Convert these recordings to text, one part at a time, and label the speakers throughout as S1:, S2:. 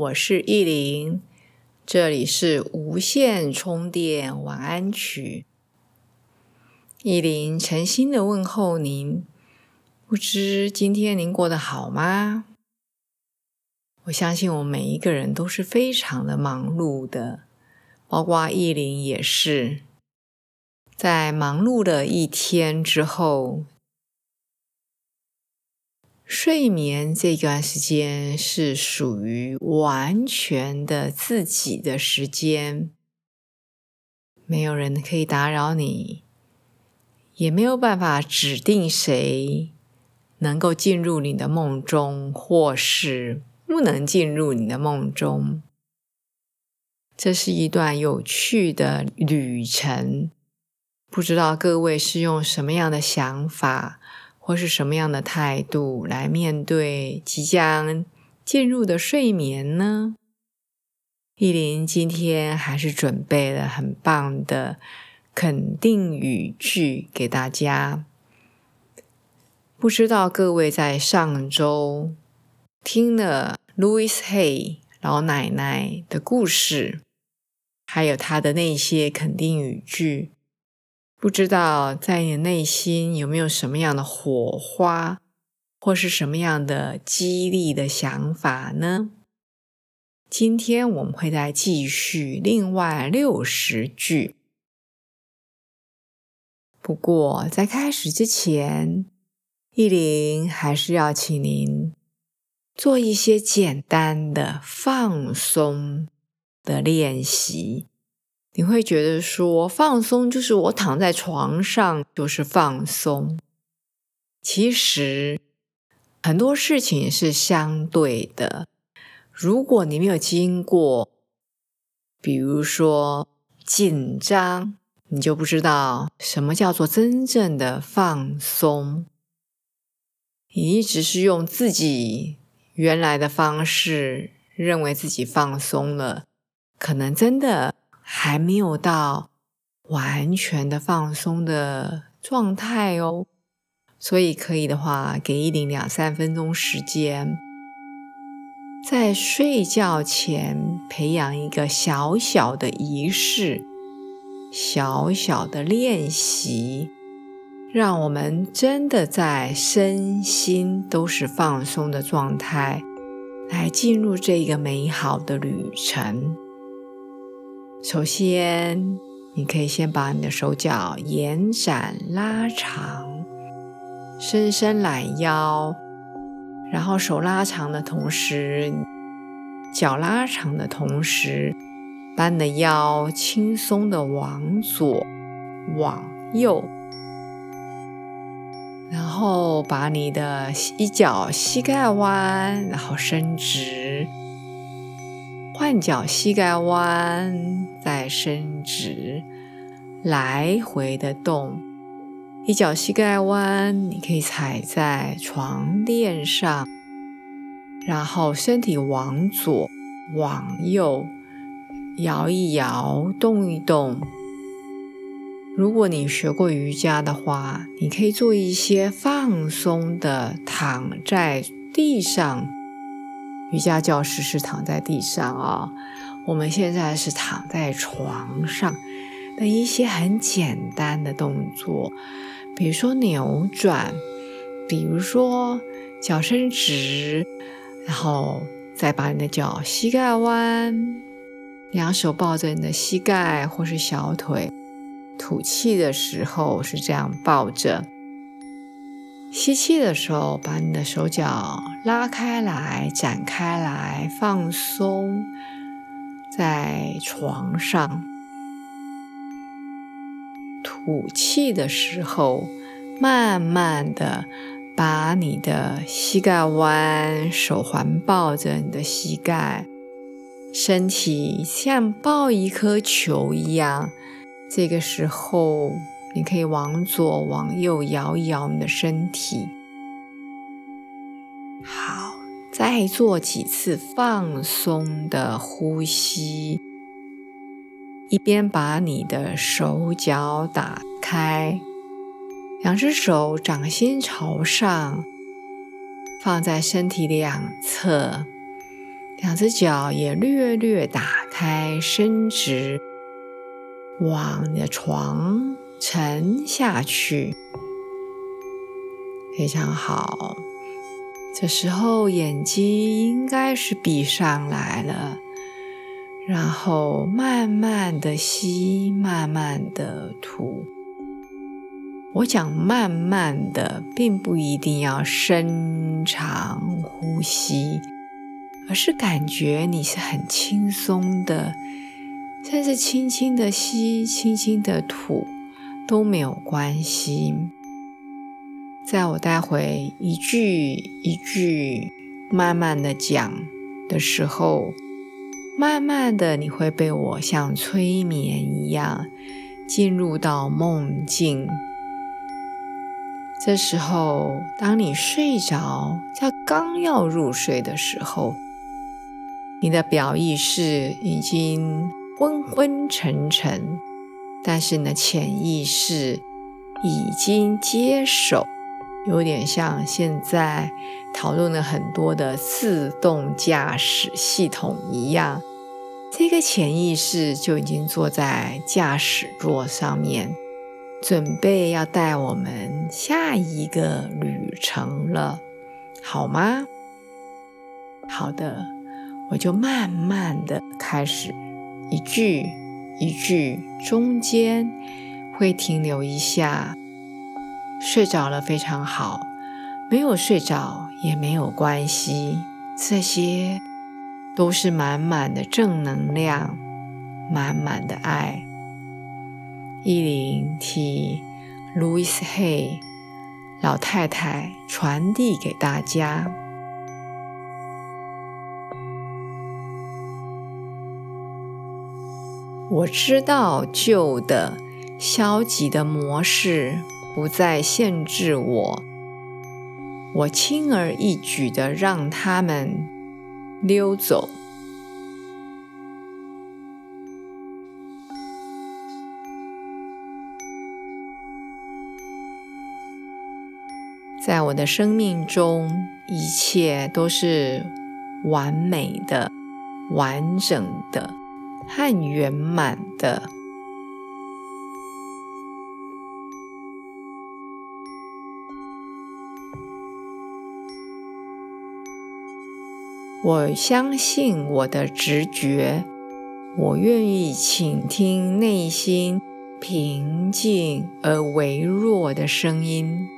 S1: 我是意林，这里是无线充电晚安曲。意林诚心的问候您，不知今天您过得好吗？我相信我们每一个人都是非常的忙碌的，包括意林也是，在忙碌了一天之后。睡眠这段时间是属于完全的自己的时间，没有人可以打扰你，也没有办法指定谁能够进入你的梦中，或是不能进入你的梦中。这是一段有趣的旅程，不知道各位是用什么样的想法。或是什么样的态度来面对即将进入的睡眠呢？依林今天还是准备了很棒的肯定语句给大家。不知道各位在上周听了 Louis Hay 老奶奶的故事，还有她的那些肯定语句。不知道在你内心有没有什么样的火花，或是什么样的激励的想法呢？今天我们会再继续另外六十句。不过在开始之前，意林还是要请您做一些简单的放松的练习。你会觉得说放松就是我躺在床上就是放松，其实很多事情是相对的。如果你没有经过，比如说紧张，你就不知道什么叫做真正的放松。你一直是用自己原来的方式，认为自己放松了，可能真的。还没有到完全的放松的状态哦，所以可以的话，给一零两三分钟时间，在睡觉前培养一个小小的仪式，小小的练习，让我们真的在身心都是放松的状态，来进入这个美好的旅程。首先，你可以先把你的手脚延展拉长，伸伸懒腰，然后手拉长的同时，脚拉长的同时，把你的腰轻松的往左、往右，然后把你的一脚膝盖弯，然后伸直。换脚膝盖弯，再伸直，来回的动。一脚膝盖弯，你可以踩在床垫上，然后身体往左、往右摇一摇，动一动。如果你学过瑜伽的话，你可以做一些放松的，躺在地上。瑜伽教室是躺在地上啊，我们现在是躺在床上的一些很简单的动作，比如说扭转，比如说脚伸直，然后再把你的脚膝盖弯，两手抱着你的膝盖或是小腿，吐气的时候是这样抱着。吸气的时候，把你的手脚拉开来、展开来，放松在床上。吐气的时候，慢慢的把你的膝盖弯，手环抱着你的膝盖，身体像抱一颗球一样。这个时候，你可以往左往右摇一摇你的身体。好，再做几次放松的呼吸，一边把你的手脚打开，两只手掌心朝上，放在身体两侧，两只脚也略略打开，伸直。往你的床沉下去，非常好。这时候眼睛应该是闭上来了，然后慢慢的吸，慢慢的吐。我讲慢慢的，并不一定要深长呼吸，而是感觉你是很轻松的。甚至轻轻的吸，轻轻的吐都没有关系。在我待会一句一句慢慢的讲的时候，慢慢的你会被我像催眠一样进入到梦境。这时候，当你睡着，在刚要入睡的时候，你的表意识已经。昏昏沉沉，但是呢，潜意识已经接手，有点像现在讨论了很多的自动驾驶系统一样。这个潜意识就已经坐在驾驶座上面，准备要带我们下一个旅程了，好吗？好的，我就慢慢的开始。一句一句，中间会停留一下。睡着了非常好，没有睡着也没有关系。这些都是满满的正能量，满满的爱。一零替 Louis Hay 老太太传递给大家。我知道旧的消极的模式不再限制我，我轻而易举的让他们溜走。在我的生命中，一切都是完美的、完整的。和圆满的，我相信我的直觉，我愿意倾听内心平静而微弱的声音。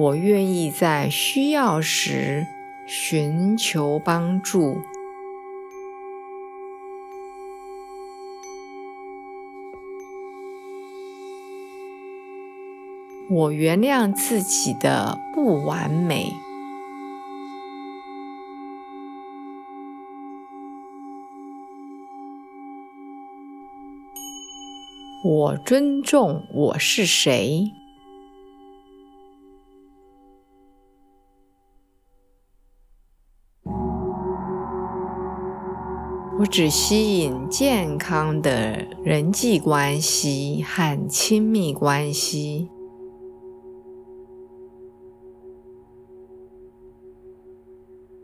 S1: 我愿意在需要时寻求帮助。我原谅自己的不完美。我尊重我是谁。我只吸引健康的人际关系和亲密关系。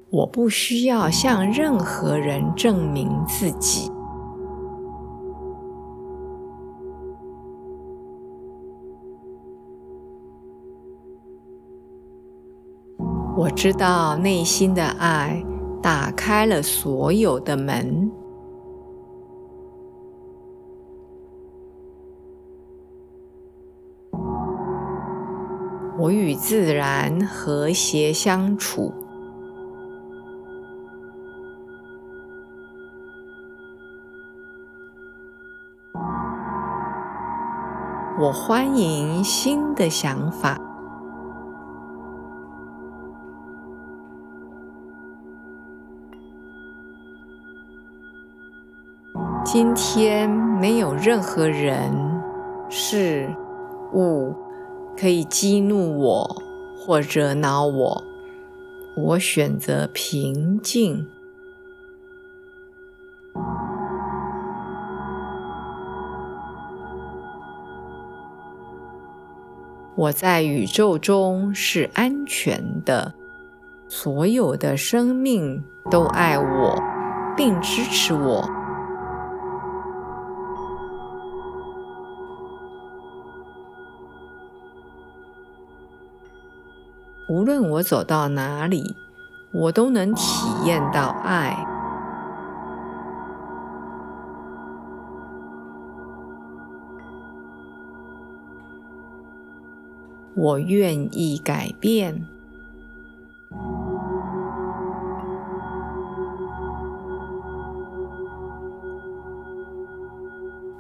S1: 我不需要向任何人证明自己。我知道内心的爱。打开了所有的门，我与自然和谐相处，我欢迎新的想法。今天没有任何人、事物可以激怒我或惹恼我。我选择平静。我在宇宙中是安全的，所有的生命都爱我，并支持我。无论我走到哪里，我都能体验到爱。我愿意改变。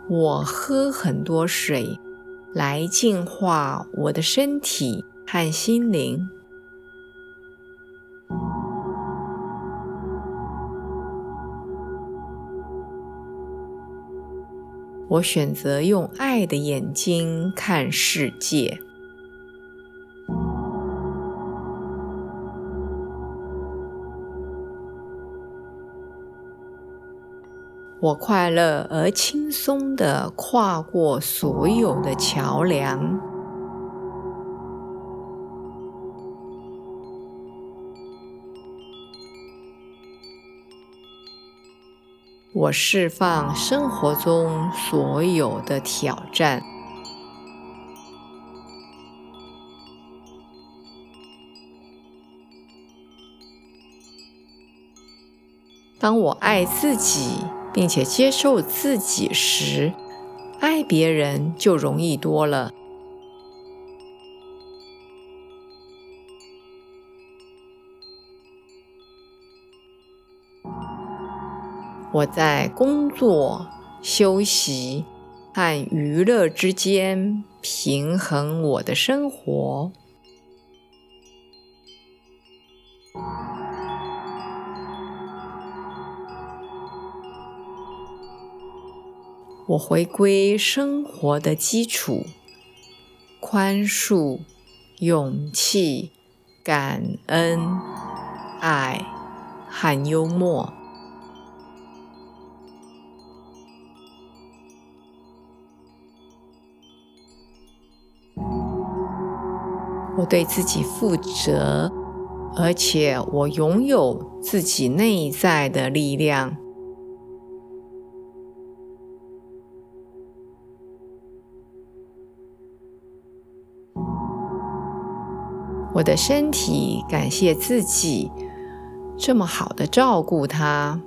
S1: 我喝很多水，来净化我的身体和心灵。我选择用爱的眼睛看世界。我快乐而轻松地跨过所有的桥梁。我释放生活中所有的挑战。当我爱自己。并且接受自己时，爱别人就容易多了。我在工作、休息和娱乐之间平衡我的生活。我回归生活的基础：宽恕、勇气、感恩、爱和幽默。我对自己负责，而且我拥有自己内在的力量。我的身体感谢自己这么好的照顾它。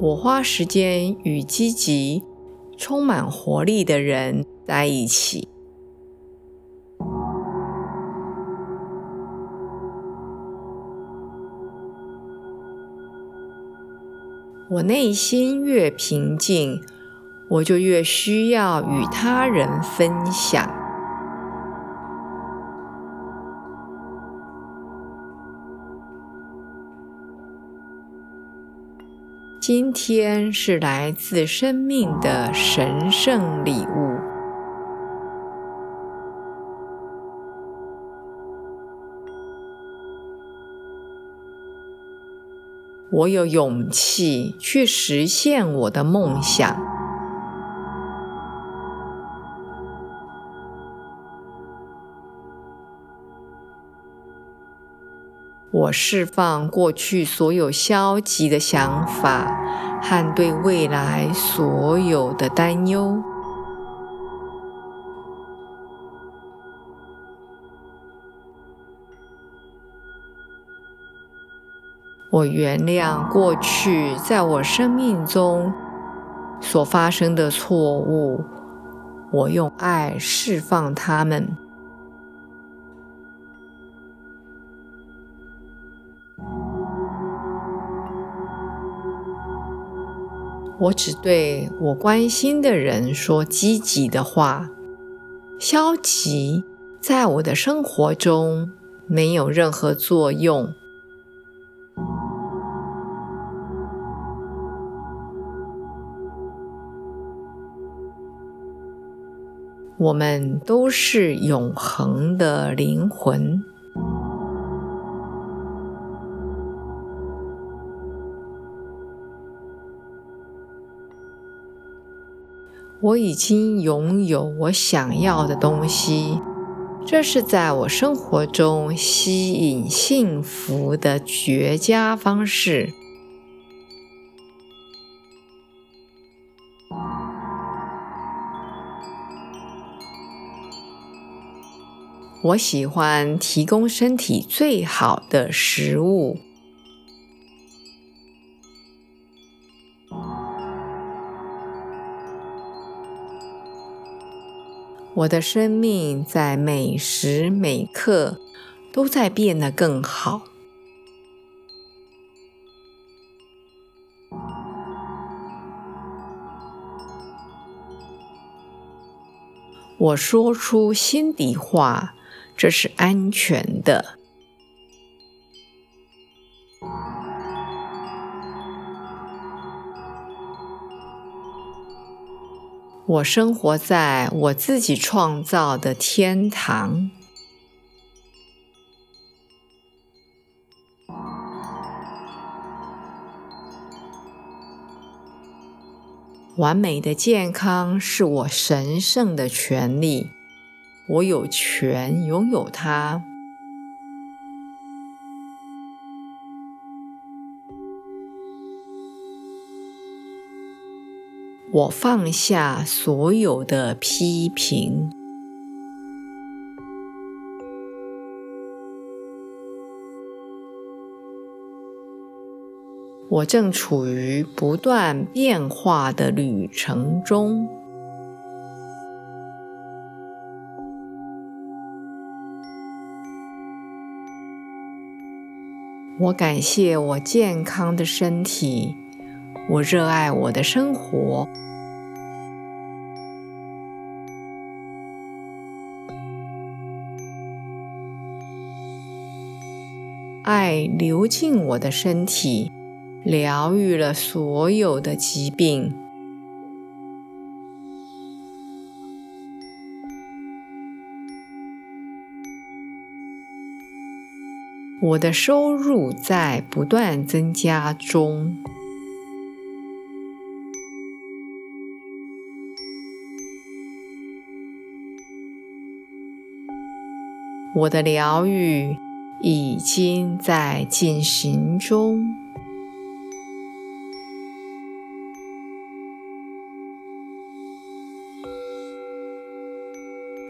S1: 我花时间与积极、充满活力的人在一起。我内心越平静，我就越需要与他人分享。今天是来自生命的神圣礼物。我有勇气去实现我的梦想。我释放过去所有消极的想法和对未来所有的担忧。我原谅过去在我生命中所发生的错误，我用爱释放他们。我只对我关心的人说积极的话，消极在我的生活中没有任何作用。我们都是永恒的灵魂。我已经拥有我想要的东西，这是在我生活中吸引幸福的绝佳方式。我喜欢提供身体最好的食物。我的生命在每时每刻都在变得更好。我说出心底话，这是安全的。我生活在我自己创造的天堂。完美的健康是我神圣的权利，我有权拥有它。我放下所有的批评。我正处于不断变化的旅程中。我感谢我健康的身体。我热爱我的生活，爱流进我的身体，疗愈了所有的疾病。我的收入在不断增加中。我的疗愈已经在进行中。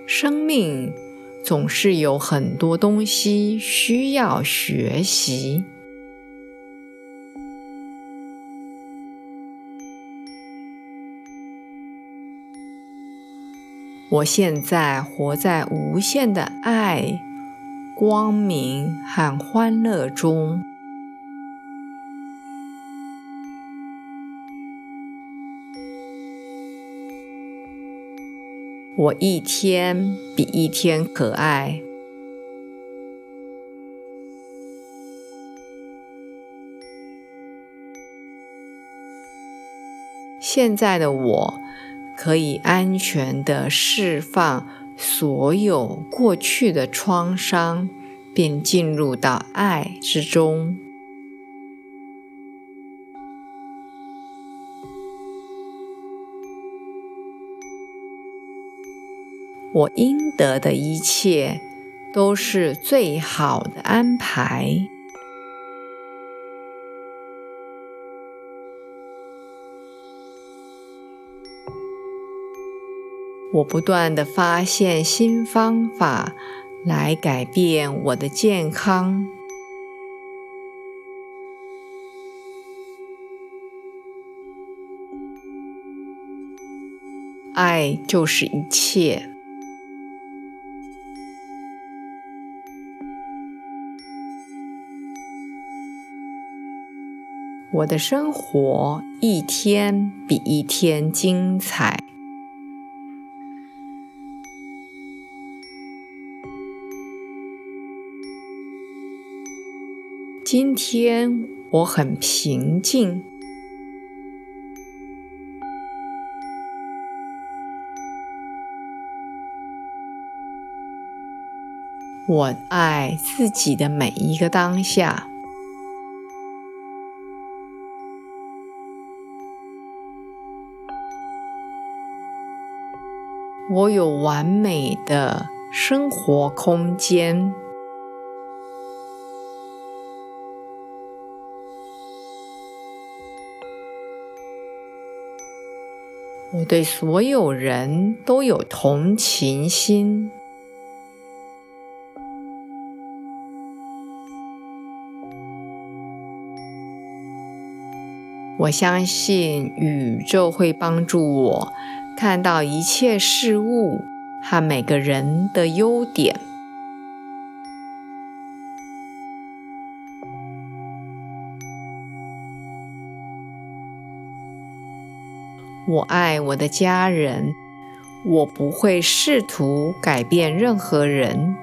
S1: 生命总是有很多东西需要学习。我现在活在无限的爱、光明和欢乐中。我一天比一天可爱。现在的我。可以安全的释放所有过去的创伤，并进入到爱之中。我应得的一切都是最好的安排。我不断的发现新方法来改变我的健康。爱就是一切。我的生活一天比一天精彩。今天我很平静。我爱自己的每一个当下。我有完美的生活空间。我对所有人都有同情心。我相信宇宙会帮助我看到一切事物和每个人的优点。我爱我的家人，我不会试图改变任何人。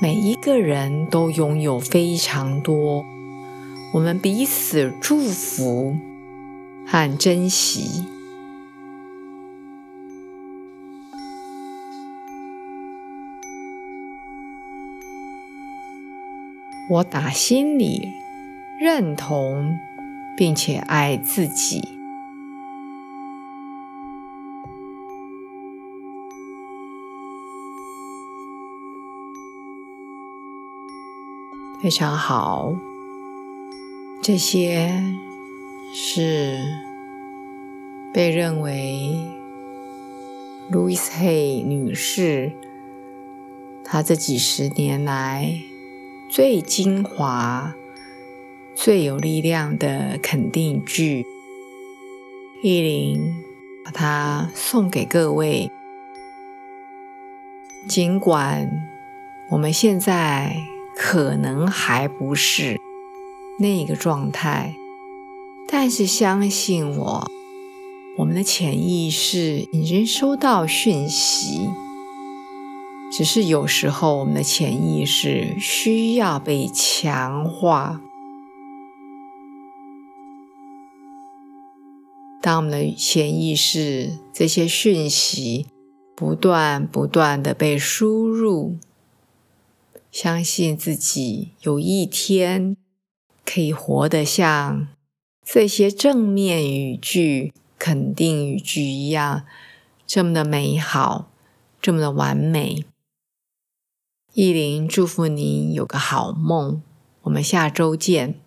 S1: 每一个人都拥有非常多，我们彼此祝福和珍惜。我打心里认同并且爱自己。非常好，这些是被认为，Louis Hay 女士她这几十年来最精华、最有力量的肯定句。意林把它送给各位，尽管我们现在。可能还不是那个状态，但是相信我，我们的潜意识已经收到讯息，只是有时候我们的潜意识需要被强化。当我们的潜意识这些讯息不断不断的被输入。相信自己有一天可以活得像这些正面语句、肯定语句一样，这么的美好，这么的完美。意林祝福您有个好梦，我们下周见。